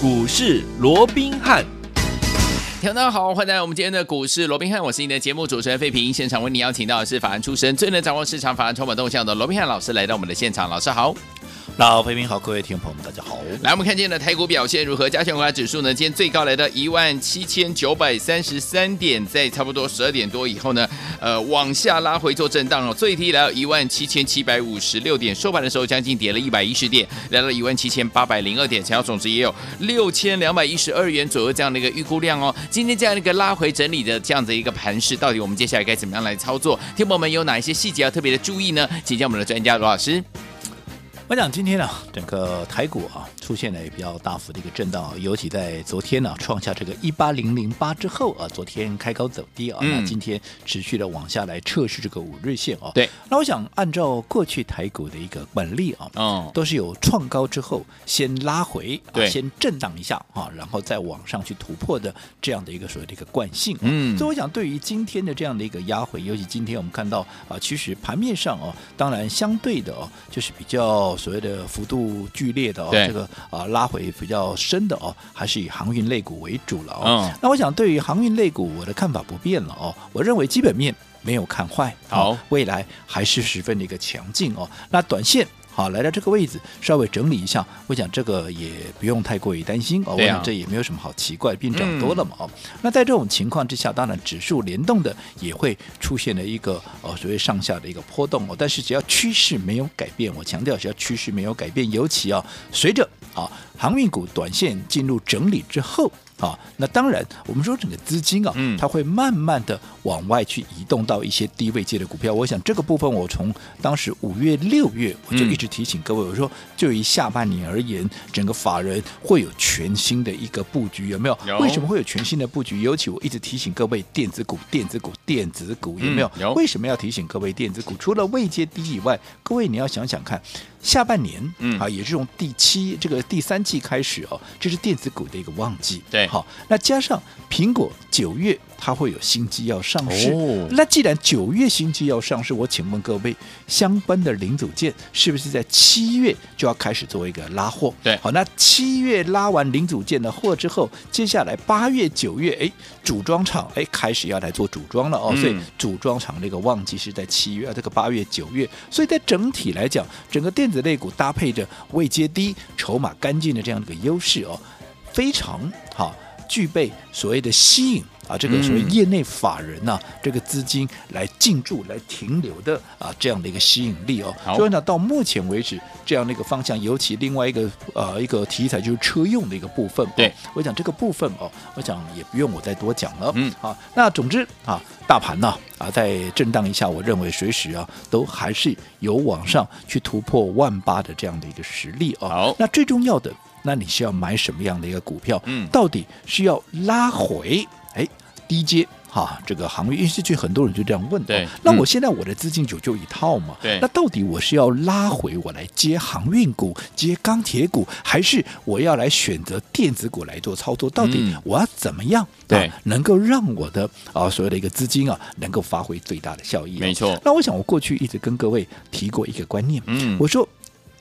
股市罗宾汉。听众大家好，欢迎来到我们今天的股市罗宾汉，我是你的节目主持人费平。现场为你邀请到的是法案出身、最能掌握市场法案充满动向的罗宾汉老师来到我们的现场，老师好。老飞平好，各位听众朋友们，大家好。来，我们看今天的台股表现如何？加权股价指数呢？今天最高来到一万七千九百三十三点，在差不多十二点多以后呢，呃，往下拉回做震荡哦。最低来到一万七千七百五十六点，收盘的时候将近跌了一百一十点，来到一万七千八百零二点，成交总值也有六千两百一十二元左右这样的一个预估量哦。今天这样的一个拉回整理的这样的一个盘势，到底我们接下来该怎么样来操作？听友们有哪一些细节要特别的注意呢？请教我们的专家罗老师。我讲今天呢、整个台股啊出现了比较大幅的一个震荡，尤其在昨天呢、啊、创下这个一八零零八之后啊，昨天开高走低啊，嗯、那今天持续的往下来测试这个五日线啊。对，那我想按照过去台股的一个惯例啊，嗯，都是有创高之后先拉回，对、啊，先震荡一下啊，然后再往上去突破的这样的一个所谓的一个惯性、啊。嗯，所以我想对于今天的这样的一个压回，尤其今天我们看到啊，其实盘面上哦、啊，当然相对的哦、啊，就是比较所谓的幅度。剧烈的哦，这个啊拉回比较深的哦，还是以航运类股为主了哦。那我想对于航运类股，我的看法不变了哦。我认为基本面没有看坏，好，未来还是十分的一个强劲哦。那短线。好，来到这个位置，稍微整理一下，我想这个也不用太过于担心哦。我想这也没有什么好奇怪，并涨多了嘛哦。嗯、那在这种情况之下，当然指数联动的也会出现了一个哦所谓上下的一个波动哦。但是只要趋势没有改变，我强调只要趋势没有改变，尤其啊随着啊航运股短线进入整理之后。啊，那当然，我们说整个资金啊，它会慢慢的往外去移动到一些低位界的股票。我想这个部分，我从当时五月、六月，我就一直提醒各位，我说，就以下半年而言，整个法人会有全新的一个布局，有没有？为什么会有全新的布局？尤其我一直提醒各位，电子股、电子股、电子股，有没有？为什么要提醒各位电子股？除了位阶低以外，各位你要想想看。下半年，嗯啊，也是从第七这个第三季开始哦，这是电子股的一个旺季，对，好，那加上苹果九月它会有新机要上市，哦，那既然九月新机要上市，我请问各位，相关的零组件是不是在七月就要开始做一个拉货？对，好，那七月拉完零组件的货之后，接下来八月九月，哎，组装厂哎开始要来做组装了哦，嗯，所以组装厂那个旺季是在七月，啊这个八月九月，所以在整体来讲，整个电电子类股搭配着未接低、筹码干净的这样的一个优势哦，非常好，具备所谓的吸引啊，这个所谓业内法人呐、啊，嗯、这个资金来进驻、来停留的啊这样的一个吸引力哦。所以呢，到目前为止，这样的一个方向，尤其另外一个呃一个题材就是车用的一个部分。对，我讲这个部分哦，我想也不用我再多讲了。嗯，好，那总之啊。大盘呢啊，在震荡一下，我认为随时啊都还是有往上去突破万八的这样的一个实力哦。好，那最重要的，那你是要买什么样的一个股票？嗯，到底是要拉回？哎，低阶。哈，这个行业，因为是去很多人就这样问。对，那我现在我的资金就就一套嘛。对，那到底我是要拉回我来接航运股、接钢铁股，还是我要来选择电子股来做操作？到底我要怎么样？对、啊，能够让我的啊所谓的一个资金啊，能够发挥最大的效益、啊？没错。那我想我过去一直跟各位提过一个观念，嗯，我说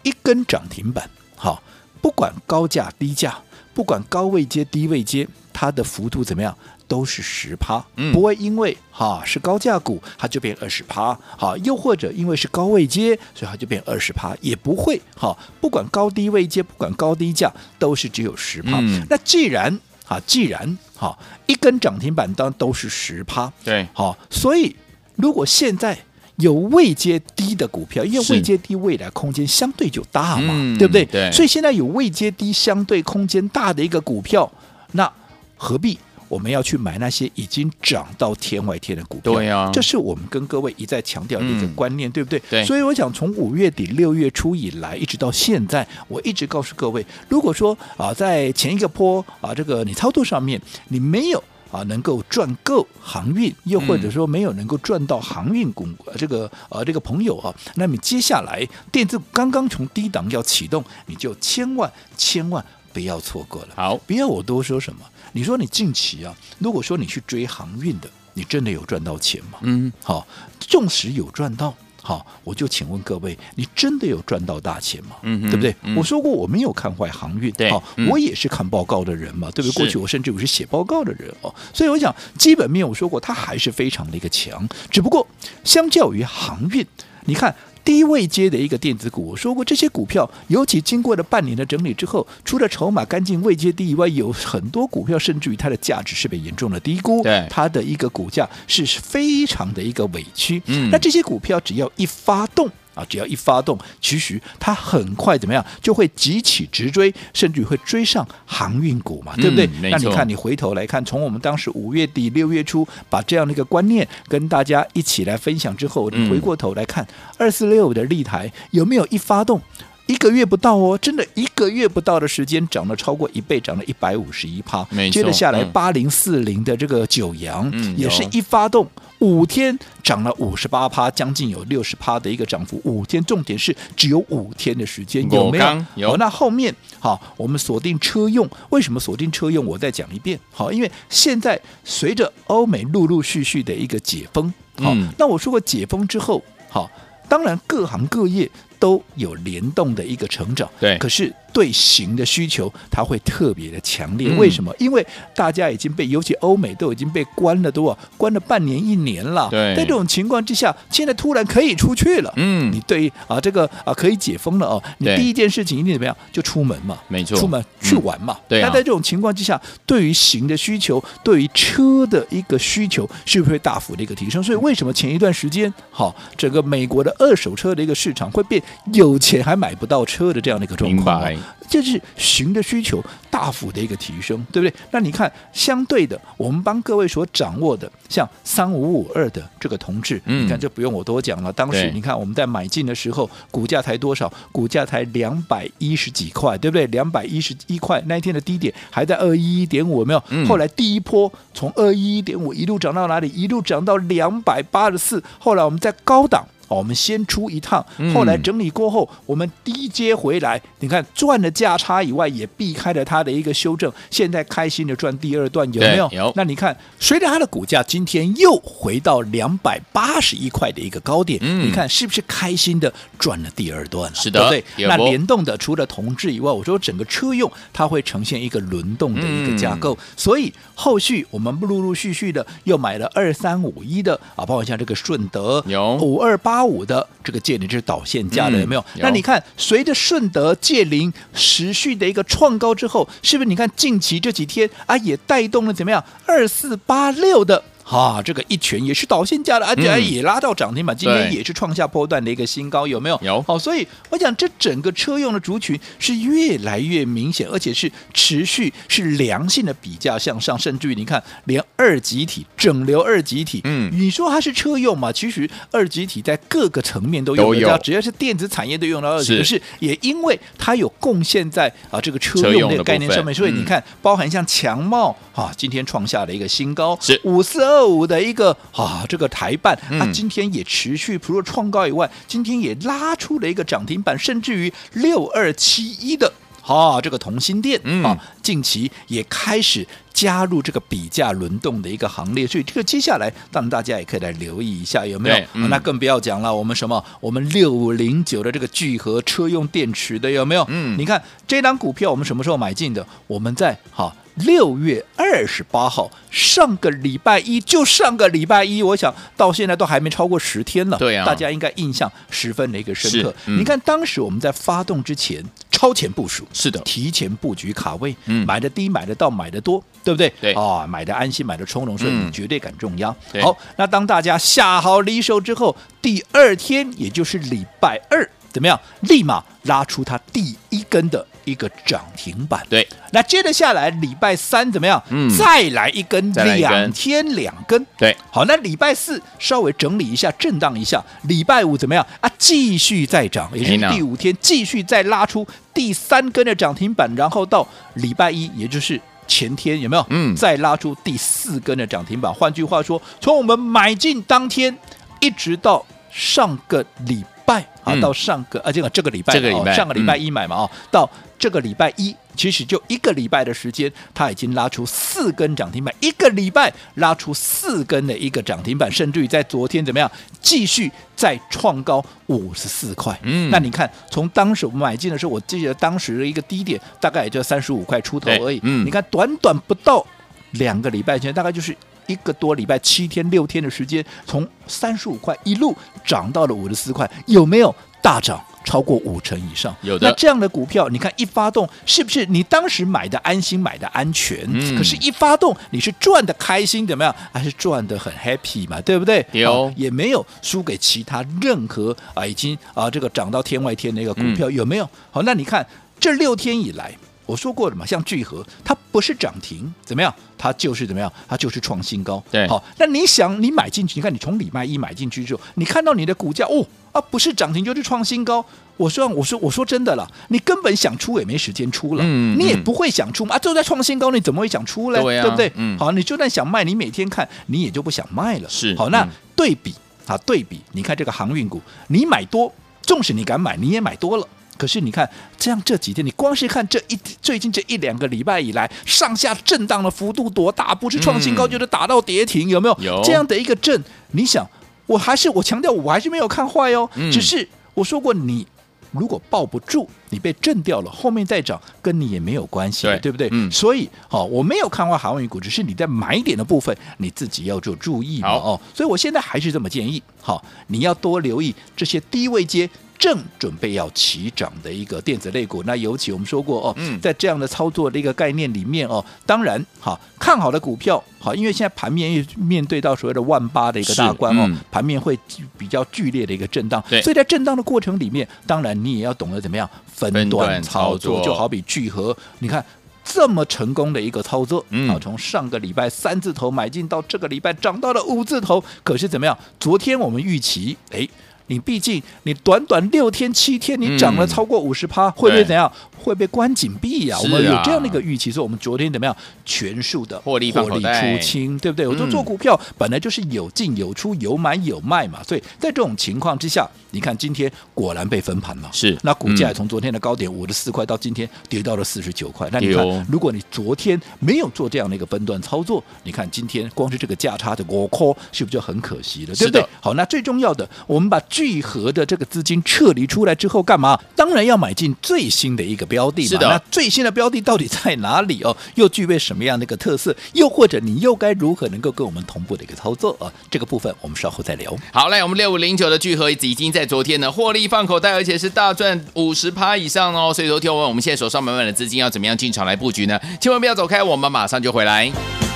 一根涨停板，好，不管高价低价，不管高位接低位接，它的幅度怎么样？都是十趴，不会因为哈是高价股，它就变二十趴，好，又或者因为是高位阶，所以它就变二十趴，也不会哈，不管高低位阶，不管高低价，都是只有十趴。嗯、那既然啊，既然哈一根涨停板当都是十趴，对，好，所以如果现在有位阶低的股票，因为位阶低未来空间相对就大嘛，嗯、对不对？对，所以现在有位阶低相对空间大的一个股票，那何必？我们要去买那些已经涨到天外天的股票，对啊，这是我们跟各位一再强调的一个观念，嗯、对不对？对。所以我想从五月底六月初以来，一直到现在，我一直告诉各位，如果说啊，在前一个波啊，这个你操作上面你没有啊能够赚够航运，又或者说没有能够赚到航运股，这个呃、啊、这个朋友啊，那么接下来电子刚刚从低档要启动，你就千万千万不要错过了。好，不要我多说什么。你说你近期啊，如果说你去追航运的，你真的有赚到钱吗？嗯，好，纵使有赚到，好，我就请问各位，你真的有赚到大钱吗？嗯哼，对不对？嗯、我说过我没有看坏航运，对，好、嗯，我也是看报告的人嘛，对不对？过去我甚至我是写报告的人哦，所以我想基本面我说过，它还是非常的一个强，只不过相较于航运，你看。低位接的一个电子股，我说过这些股票，尤其经过了半年的整理之后，除了筹码干净、位阶低以外，有很多股票甚至于它的价值是被严重的低估，对它的一个股价是非常的一个委屈。嗯，那这些股票只要一发动。啊，只要一发动，其实它很快怎么样，就会急起直追，甚至会追上航运股嘛，对不对？嗯、那你看，你回头来看，从我们当时五月底六月初把这样的一个观念跟大家一起来分享之后，你回过头来看二四六的立台有没有一发动？一个月不到哦，真的一个月不到的时间，涨了超过一倍，涨了一百五十一趴。接着下来八零四零的这个九阳，嗯、也是一发动五天涨了五十八趴，将近有六十趴的一个涨幅。五天，重点是只有五天的时间，有没有？有。哦、那后面好，我们锁定车用，为什么锁定车用？我再讲一遍。好，因为现在随着欧美陆陆续续的一个解封，好，嗯、那我说过解封之后，好，当然各行各业。都有联动的一个成长，对，可是对行的需求它会特别的强烈。为什么？因为大家已经被，尤其欧美都已经被关了多少？关了半年一年了。对，在这种情况之下，现在突然可以出去了。嗯，你对于啊，这个啊可以解封了哦。你第一件事情一定怎么样？就出门嘛，没错，出门去玩嘛。对。那在这种情况之下，对于行的需求，对于车的一个需求，是不是会大幅的一个提升？所以为什么前一段时间，好，整个美国的二手车的一个市场会变？有钱还买不到车的这样的一个状况，就是型的需求大幅的一个提升，对不对？那你看，相对的，我们帮各位所掌握的，像三五五二的这个同志，嗯、你看这不用我多讲了。当时你看我们在买进的时候，股价才多少？股价才两百一十几块，对不对？两百一十一块，那一天的低点还在二一一点五，有没有？嗯、后来第一波从二一一点五一路涨到哪里？一路涨到两百八十四。后来我们在高档。哦，我们先出一趟，后来整理过后，嗯、我们低接回来，你看赚了价差以外，也避开了它的一个修正。现在开心的赚第二段，有没有？有。那你看，随着它的股价今天又回到两百八十一块的一个高点，嗯、你看是不是开心的赚了第二段了？是的，对不对？那联动的除了同质以外，我说整个车用它会呈现一个轮动的一个架构，嗯、所以后续我们陆陆续续的又买了二三五一的啊，包括像这个顺德有五二八。八五的这个借零就是导线价的有没有？那你看，随着顺德借零持续的一个创高之后，是不是？你看近期这几天啊，也带动了怎么样？二四八六的。哈，这个一拳也是导线价的，而且也拉到涨停板，今天也是创下波段的一个新高，有没有？有。好，所以我讲这整个车用的族群是越来越明显，而且是持续是良性的比价向上，甚至于你看，连二极体、整流二极体，嗯，你说它是车用嘛？其实二极体在各个层面都用得到，只要是电子产业都用到二极体，可是也因为它有贡献在啊这个车用的概念上面，所以你看，包含像强茂啊，今天创下了一个新高，是五四二。二五的一个啊，这个台办啊，今天也持续除了创高以外，今天也拉出了一个涨停板，甚至于六二七一的啊，这个同心电啊，近期也开始加入这个比价轮动的一个行列，所以这个接下来，当然大家也可以来留意一下有没有？嗯啊、那更不要讲了，我们什么？我们六五零九的这个聚合车用电池的有没有？嗯，你看这档股票我们什么时候买进的？我们在哈。六月二十八号，上个礼拜一就上个礼拜一，我想到现在都还没超过十天了。对啊，大家应该印象十分的一个深刻。嗯、你看当时我们在发动之前超前部署，是的，提前布局卡位，嗯，买的低，买的到，买的多，对不对？对啊，买的安心，买的从容，所以你绝对敢重压。嗯、好，那当大家下好离手之后，第二天也就是礼拜二，怎么样？立马拉出它第一根的。一个涨停板，对，那接着下来礼拜三怎么样？嗯，再来一根，两天两根，对，好，那礼拜四稍微整理一下，震荡一下，礼拜五怎么样啊？继续再涨，也是第五天继续再拉出第三根的涨停板，然后到礼拜一，也就是前天有没有？嗯，再拉出第四根的涨停板。换句话说，从我们买进当天一直到上个礼拜啊，嗯、到上个啊这个这个礼拜，这个礼拜、哦、上个礼拜一买嘛哦，嗯、到这个礼拜一。其实就一个礼拜的时间，它已经拉出四根涨停板，一个礼拜拉出四根的一个涨停板，甚至于在昨天怎么样，继续再创高五十四块。嗯，那你看，从当时我们买进的时候，我记得当时的一个低点大概也就三十五块出头而已。嗯，你看短短不到两个礼拜前，大概就是一个多礼拜，七天六天的时间，从三十五块一路涨到了五十四块，有没有大涨？超过五成以上，有的。那这样的股票，你看一发动，是不是你当时买的安心，买的安全？嗯。可是，一发动，你是赚的开心，怎么样？还是赚的很 happy 嘛？对不对？有，也没有输给其他任何啊，已经啊这个涨到天外天的一个股票，嗯、有没有？好，那你看这六天以来。我说过了嘛，像聚合，它不是涨停，怎么样？它就是怎么样？它就是创新高。对，好，那你想，你买进去，你看你从礼拜一买进去之后，你看到你的股价，哦啊，不是涨停就是创新高。我说，我说，我说真的了，你根本想出也没时间出了，嗯、你也不会想出嘛。啊，就在创新高，你怎么会想出嘞？对，啊、对不对？嗯，好，你就算想卖，你每天看，你也就不想卖了。是，好，那对比啊，对比，你看这个航运股，你买多，纵使你敢买，你也买多了。可是你看，这样这几天，你光是看这一最近这一两个礼拜以来，上下震荡的幅度多大？不是创新高，就是打到跌停，有没有？有这样的一个震，你想，我还是我强调，我还是没有看坏哦。嗯、只是我说过，你如果抱不住，你被震掉了，后面再涨跟你也没有关系，对，对不对？嗯。所以，好，我没有看坏航运股，只是你在买点的部分，你自己要做注意嘛。哦，所以我现在还是这么建议，好，你要多留意这些低位阶。正准备要起涨的一个电子类股，那尤其我们说过哦，嗯、在这样的操作的一个概念里面哦，当然好看好的股票好，因为现在盘面又面对到所谓的万八的一个大关哦，嗯、盘面会比较剧烈的一个震荡，所以在震荡的过程里面，当然你也要懂得怎么样分段操作，操作。就好比聚合，你看这么成功的一个操作，嗯，啊，从上个礼拜三字头买进到这个礼拜涨到了五字头，可是怎么样？昨天我们预期，哎。你毕竟，你短短六天七天，你涨了超过五十趴，会不会怎样？会被关紧闭呀？我们有这样的一个预期，说我们昨天怎么样？全数的获利获利出清，对不对？我说做股票本来就是有进有出，有买有卖嘛。所以在这种情况之下，你看今天果然被分盘了。是，那股价从昨天的高点五十四块到今天跌到了四十九块。那你看，如果你昨天没有做这样的一个分段操作，你看今天光是这个价差的我靠，是不是就很可惜了？对不对？好，那最重要的，我们把聚合的这个资金撤离出来之后，干嘛？当然要买进最新的一个标的嘛。是的。那最新的标的到底在哪里哦？又具备什么样的一个特色？又或者你又该如何能够跟我们同步的一个操作啊？这个部分我们稍后再聊。好嘞，我们六五零九的聚合已经在昨天呢获利放口袋，而且是大赚五十趴以上哦。所以说，听我问我们现在手上满满的资金要怎么样进场来布局呢？千万不要走开，我们马上就回来。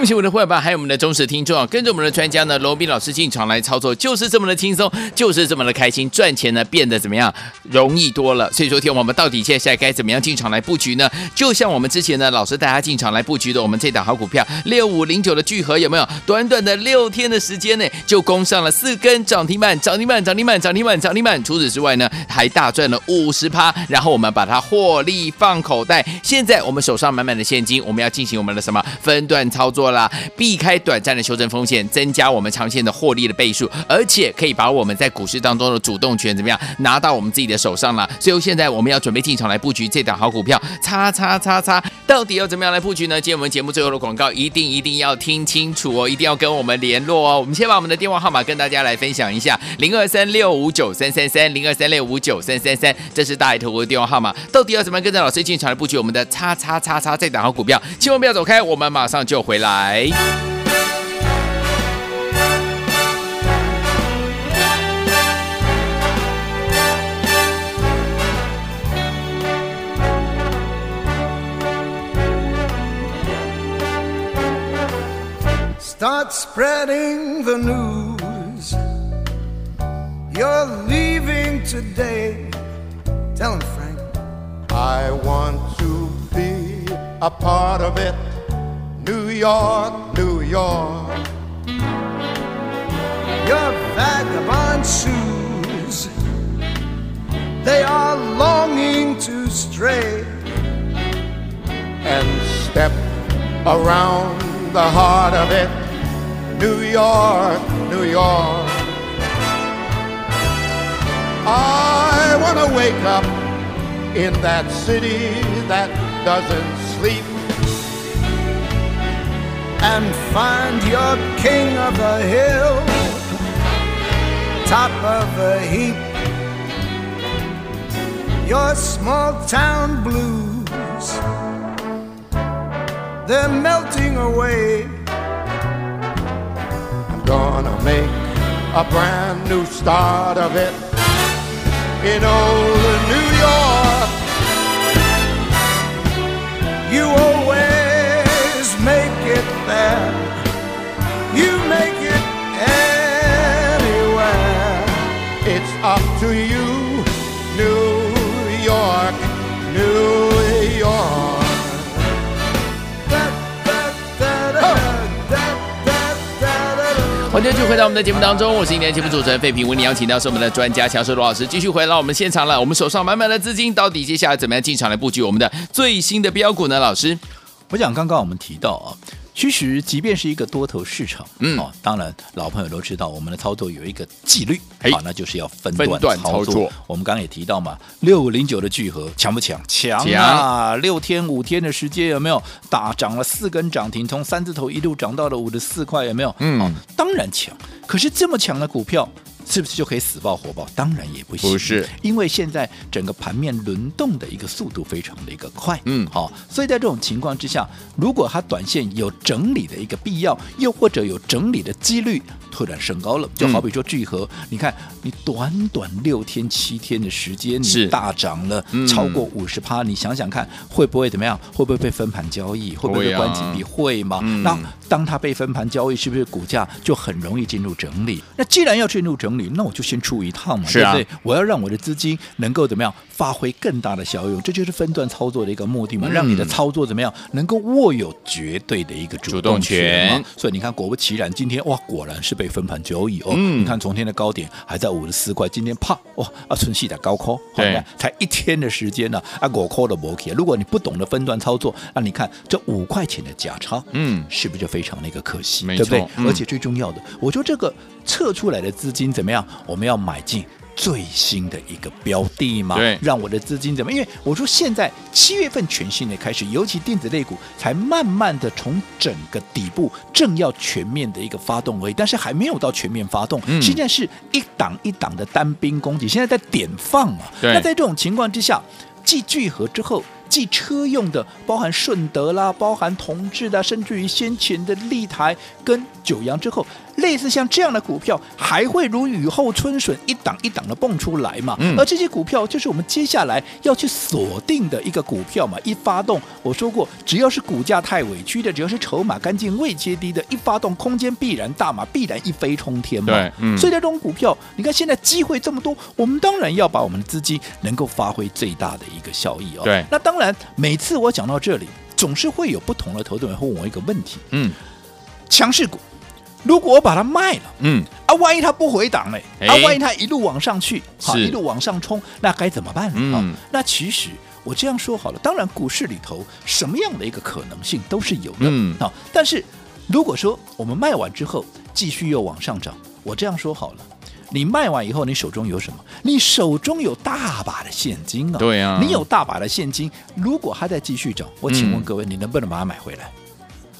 恭喜我们的会员还有我们的忠实听众啊！跟着我们的专家呢，罗宾老师进场来操作，就是这么的轻松，就是这么的开心，赚钱呢变得怎么样容易多了。所以说，听我们到底接下来该怎么样进场来布局呢？就像我们之前呢，老师带大家进场来布局的，我们这档好股票六五零九的聚合有没有？短短的六天的时间内，就攻上了四根涨停板，涨停板，涨停板，涨停板，涨停板。除此之外呢，还大赚了五十趴。然后我们把它获利放口袋。现在我们手上满满的现金，我们要进行我们的什么分段操作？做了，避开短暂的修正风险，增加我们长线的获利的倍数，而且可以把我们在股市当中的主动权怎么样拿到我们自己的手上了。所以现在我们要准备进场来布局这档好股票，叉叉叉叉，到底要怎么样来布局呢？今天我们节目最后的广告一定一定要听清楚哦，一定要跟我们联络哦。我们先把我们的电话号码跟大家来分享一下：零二三六五九三三三，零二三六五九三三三，这是大爱投顾的电话号码。到底要怎么样跟着老师进场来布局我们的叉叉叉叉这档好股票？千万不要走开，我们马上就回来。来，Start spreading the news. You're leaving today. Tell him, Frank. I want to be a part of it. New York, New York. Your vagabond shoes, they are longing to stray and step around the heart of it, New York, New York. I want to wake up in that city that doesn't sleep and find your king of the hill, top of the heap. Your small town blues, they're melting away. I'm gonna make a brand new start of it in old New York. You always to you, New York, New York. 欢迎继续回到我们的节目当中，我是今天节目主持人废品，为你邀请到是我们的专家乔叔罗老师，继续回到我们现场了。我们手上满满的资金，到底接下来怎么样进场来布局我们的最新的标股呢？老师，我想刚刚我们提到啊。其实即便是一个多头市场，嗯哦，当然老朋友都知道，我们的操作有一个纪律，嘿好，那就是要分分段段操作。我们刚刚也提到嘛，六五零九的聚合强不强？强啊！六天五天的时间有没有打涨了四根涨停，从三字头一路涨到了五十四块，有没有？嗯哦，当然强。可是这么强的股票。是不是就可以死抱火爆？当然也不行，不是，因为现在整个盘面轮动的一个速度非常的一个快，嗯好，所以在这种情况之下，如果它短线有整理的一个必要，又或者有整理的几率突然升高了，就好比说聚合，嗯、你看你短短六天七天的时间，是你大涨了嗯超过五十趴，你想想看会不会怎么样？会不会被分盘交易？会不会被关紧闭？会吗？嗯那当它被分盘交易，是不是股价就很容易进入整理？那既然要进入整理，那我就先出一趟嘛，对不对？我要让我的资金能够怎么样发挥更大的效用，这就是分段操作的一个目的嘛，嗯让你的操作怎么样能够握有绝对的一个主动权所以你看，果不其然，今天哇，果然是被分盘交易哦。嗯你看昨天的高点还在五十四块，今天啪哇啊，春熙的高科，对才一天的时间呢，啊，我扣的摩羯。如果你不懂得分段操作，那你看这五块钱的价差，嗯是不是就非常的一个可惜？对不对？嗯而且最重要的，我说这个测出来的资金怎么样？我们要买进。最新的一个标的嘛，对让我的资金怎么？因为我说现在七月份全新的开始，尤其电子类股才慢慢的从整个底部正要全面的一个发动而已，但是还没有到全面发动，嗯现在是一档一档的单兵攻击，现在在点放嘛。对那在这种情况之下，继聚合之后。继车用的，包含顺德啦，包含同志的，甚至于先前的立台跟九阳之后，类似像这样的股票，还会如雨后春笋，一档一档的蹦出来嘛。嗯而这些股票就是我们接下来要去锁定的一个股票嘛。一发动，我说过，只要是股价太委屈的，只要是筹码干净、未接低的，一发动，空间必然大嘛，必然一飞冲天嘛。对，嗯，所以在这种股票，你看现在机会这么多，我们当然要把我们的资金能够发挥最大的一个效益哦。对那当然，每次我讲到这里，总是会有不同的投资人会问我一个问题：嗯强势股，如果我把它卖了，嗯，啊，万一它不回档嘞？哎啊，万一它一路往上去，好，一路往上冲，那该怎么办呢？嗯好那其实我这样说好了，当然股市里头什么样的一个可能性都是有的，嗯好，但是如果说我们卖完之后继续又往上涨，我这样说好了。你卖完以后，你手中有什么？你手中有大把的现金啊！对啊你有大把的现金，如果还在继续涨，我请问各位，你能不能把它买回来？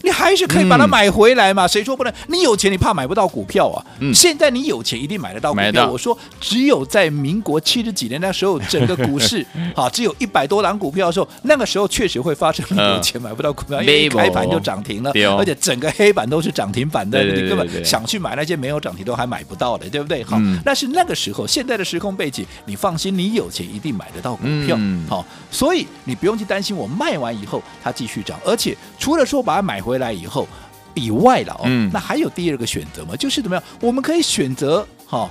你还是可以把它买回来嘛？谁说不能？你有钱，你怕买不到股票啊？嗯现在你有钱，一定买得到股票。我说，只有在民国七十几年那时候，整个股市 啊，只有一百多档股票的时候，那个时候确实会发生你有钱买不到股票，因为一开盘就涨停了哦，而且整个黑板都是涨停板的，对对对你根本想去买那些没有涨停都还买不到的，对不对？好嗯，但是那个时候，现在的时空背景，你放心，你有钱一定买得到股票嗯。好，所以你不用去担心我卖完以后它继续涨，而且除了说把它买回来以后。以外了哦，嗯那还有第二个选择吗？就是怎么样？我们可以选择哈，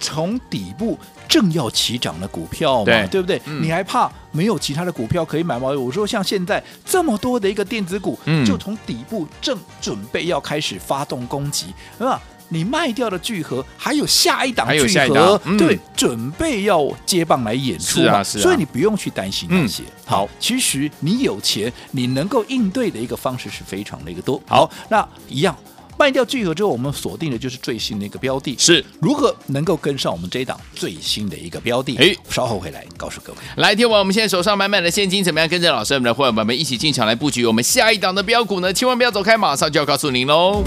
从底部正要起涨的股票嘛，对对不对？嗯你还怕没有其他的股票可以买吗？我说像现在这么多的一个电子股，嗯就从底部正准备要开始发动攻击，是吧？你卖掉的聚合还有下一档聚合对，准备要接棒来演出嘛，是啊是啊所以你不用去担心那些。嗯好，其实你有钱，你能够应对的一个方式是非常的一个多。好，那一样卖掉聚合之后，我们锁定的就是最新的一个标的，是如何能够跟上我们这一档最新的一个标的？哎稍后回来告诉各位。来，听完我们现在手上满满的现金，怎么样跟着老师我们的伙伴们一起进场来布局我们下一档的标股呢？千万不要走开，马上就要告诉您喽。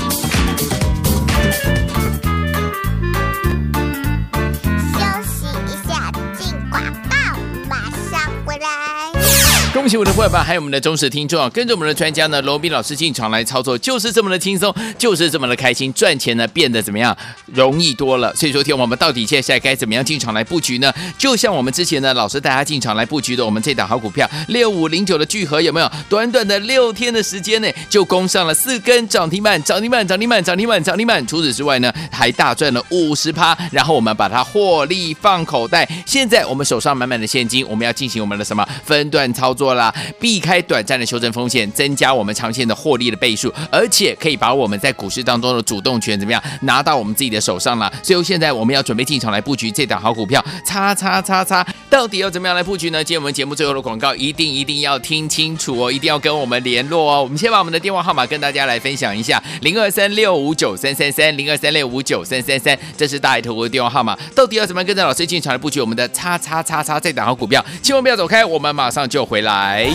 恭喜我的伙伴，还有我们的忠实听众啊！跟着我们的专家呢，罗斌老师进场来操作，就是这么的轻松，就是这么的开心，赚钱呢变得怎么样容易多了。所以说，天我们到底接下来该怎么样进场来布局呢？就像我们之前呢，老师带大家进场来布局的，我们这档好股票六五零九的聚合有没有？短短的六天的时间内，就攻上了四根涨停板，涨停板，涨停板，涨停板，涨停板。除此之外呢，还大赚了五十趴，然后我们把它获利放口袋。现在我们手上满满的现金，我们要进行我们的什么分段操作啦？避开短暂的修正风险，增加我们长线的获利的倍数，而且可以把我们在股市当中的主动权怎么样拿到我们自己的手上了。所以现在我们要准备进场来布局这档好股票，叉叉叉叉，到底要怎么样来布局呢？今天我们节目最后的广告一定一定要听清楚哦，一定要跟我们联络哦。我们先把我们的电话号码跟大家来分享一下：零二三六五九三三三，零二三六五九三三三，这是大爱投顾的电话号码。到底要怎么样跟着老师进场来布局我们的叉叉叉叉这档好股票？千万不要走开，我们马上就回来。来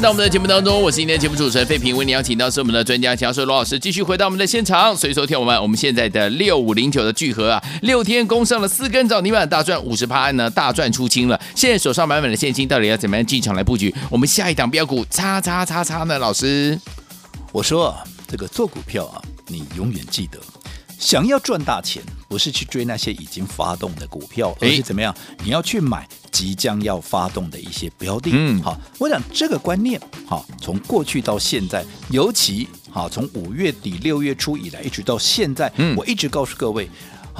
回到我们的节目当中，我是今天的节目主持人费平，为你邀请到是我们的专家强势罗老师，继续回到我们的现场。所以说，听我们我们现在的六五零九的聚合啊，六天攻上了四根涨停板，大赚五十趴呢，大赚出清了。现在手上满满的现金，到底要怎么样进场来布局？我们下一档标股，叉叉叉叉呢？老师，我说，这个做股票啊，你永远记得，想要赚大钱，不是去追那些已经发动的股票，而是怎么样？你要去买即将要发动的一些标的。嗯好，我想这个观念，好，从过去到现在，尤其好，从五月底六月初以来，一直到现在，嗯我一直告诉各位。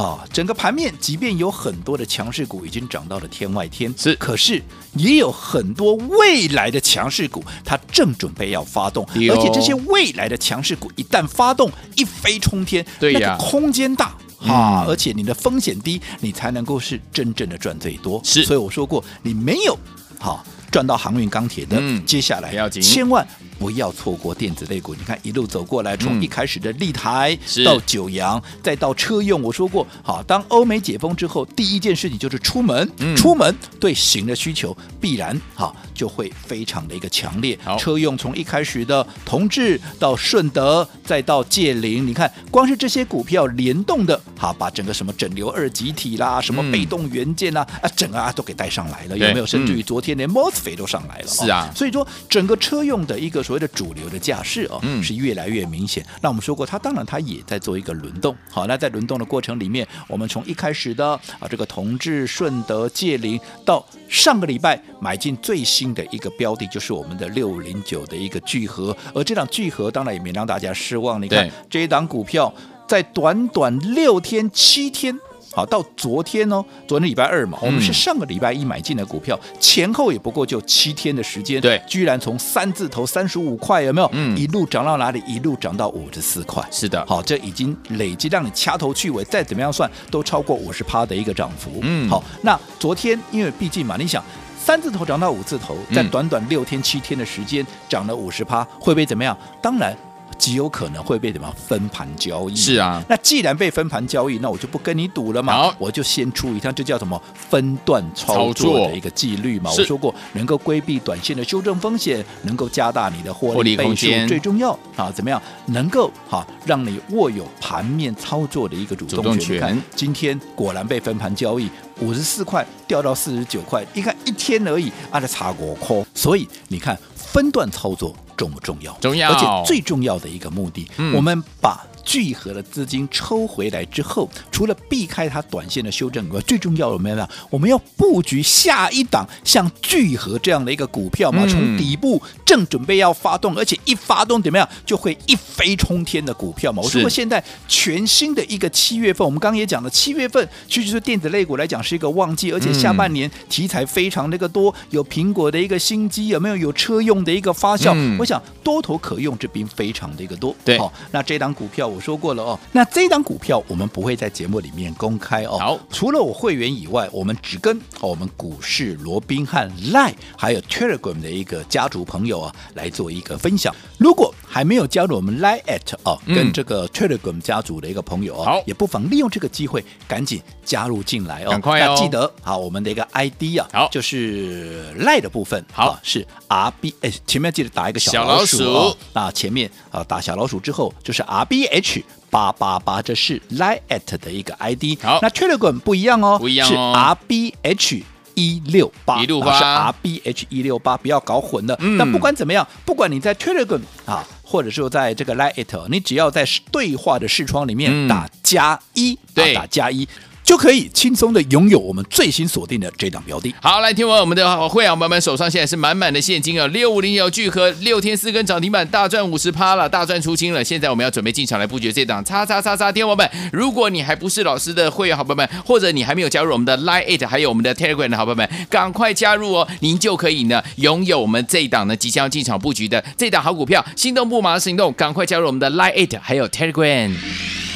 啊，整个盘面即便有很多的强势股已经涨到了天外天，是可是也有很多未来的强势股，它正准备要发动，而且这些未来的强势股一旦发动，一飞冲天，对呀那个空间大。嗯啊，而且你的风险低，你才能够是真正的赚最多。是所以我说过，你没有好赚到航运钢铁的，嗯接下来千万不要错过电子类股。你看一路走过来，从嗯一开始的立台是。到九阳，再到车用，我说过，好，当欧美解封之后，第一件事情就是出门，嗯。出门对行的需求必然好就会非常的一个强烈。好。车用从一开始的同志到顺德，再到界灵，你看光是这些股票联动的，好把整个什么整流二极体啦，什么嗯。被动元件啦，啊，整个啊都给带上来了，有没有？甚至于嗯。昨天连 MOS 飞都上来了、哦。是啊，所以说整个车用的一个所谓的主流的架势哦，嗯、是越来越明显。那我们说过，它当然它也在做一个轮动。好，那在轮动的过程里面，我们从一开始的啊这个同志、顺德、界林，到上个礼拜买进最新的一个标的，就是我们的六五零九的一个聚合。而这档聚合当然也没让大家失望。你看这一档股票，在短短六天、七天。好，到昨天哦，昨天礼拜二嘛，我们是上个礼拜一买进的股票，嗯、前后也不过就七天的时间，对，居然从三字头三十五块有没有？嗯，一路涨到哪里？一路涨到五十四块。是的，好，这已经累计让你掐头去尾，再怎么样算都超过五十趴的一个涨幅。嗯，好，那昨天因为毕竟嘛，你想三字头涨到五字头，在短短六天七天的时间涨了五十趴，会不会怎么样？当然。极有可能会被怎么分盘交易？是啊，那既然被分盘交易，那我就不跟你赌了嘛。好，我就先出一趟，这叫什么分段操作的一个纪律嘛。我说过，能够规避短线的修正风险，能够加大你的获利倍数，最重要啊，怎么样？能够哈让你握有盘面操作的一个主动权。看今天果然被分盘交易，五十四块掉到四十九块，一看一天而已，啊，这差过空。所以你看分段操作。重不重要？重要，而且最重要的一个目的，嗯、我们把。聚合的资金抽回来之后，除了避开它短线的修正以外，最重要的没有？我们要布局下一档像聚合这样的一个股票嘛？从底部正准备要发动，而且一发动怎么样，就会一飞冲天的股票嘛？我说过，现在全新的一个七月份，我们刚刚也讲了，七月份其实是电子类股来讲是一个旺季，而且下半年题材非常那个多，有苹果的一个新机，有没有？有车用的一个发酵，我想多头可用之兵非常的一个多。对，好，那这档股票。我说过了哦，那这档股票我们不会在节目里面公开哦。好，除了我会员以外，我们只跟我们股市罗宾汉赖还有 Telegram 的一个家族朋友啊来做一个分享。如果还没有加入我们 Line at 哦，跟这个 Telegram 家族的一个朋友哦，好，也不妨利用这个机会赶紧加入进来哦。赶快哦！那记得好，我们的一个 ID 啊，好，就是 Line 的部分，好是 R B H，，前面记得打一个小老鼠哦。那前面啊打小老鼠之后就是 RBH。八八八，这是 Line at 的一个 ID。好，那 Telegram 不一样哦，不一样哦，是 RBH 一六八，一六八是 RBH 一六八，不要搞混了。嗯，但不管怎么样，不管你在 Telegram 啊，或者说在这个 Line at，你只要在对话的视窗里面打加一，对，打加一。就可以轻松的拥有我们最新锁定的这档标的。好，来听完我们的会员朋友们手上现在是满满的现金啊，六五零有聚合六天四根涨停板，大赚五十趴了，大赚出清了。现在我们要准备进场来布局这档叉叉叉叉。听友们，如果你还不是老师的会员好朋友们，或者你还没有加入我们的 Line Eight 还有我们的 Telegram 的好朋友们，赶快加入哦，您就可以呢拥有我们这一档呢即将要进场布局的这档好股票。心动不马上行动，赶快加入我们的 Line Eight 还有 Telegram。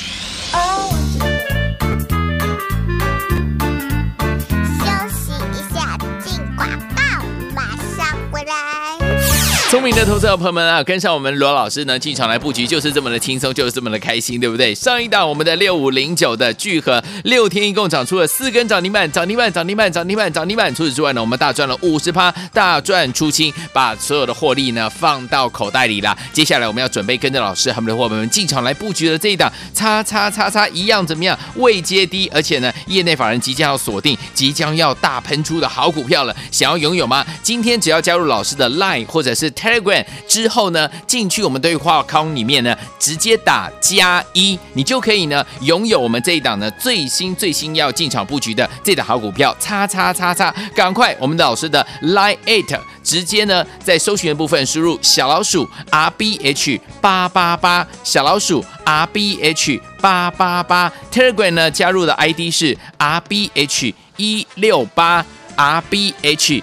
聪明的投资者朋友们啊，跟上我们罗老师呢，进场来布局就是这么的轻松，就是这么的开心，对不对？上一档我们的六五零九的聚合，六天一共涨出了四根涨停板，涨停板，涨停板，涨停板，涨停板。除此之外呢，我们大赚了五十趴，大赚出清，把所有的获利呢放到口袋里了。接下来我们要准备跟着老师他们的伙伴们进场来布局的这一档，叉叉叉叉一样怎么样？位阶低，而且呢，业内法人即将要锁定，即将要大喷出的好股票了。想要拥有吗？今天只要加入老师的 Line 或者是 Telegram 之后呢，进去我们对话框里面呢，直接打加一，你就可以呢拥有我们这一档呢最新最新要进场布局的这档好股票，叉叉叉叉，赶快我们的老师的 Line Eight，直接呢在搜寻的部分输入小老鼠 R B H 八八八，小老鼠 R B H 八八八，Telegram 呢加入的 ID 是 R B H 一六八 R B H。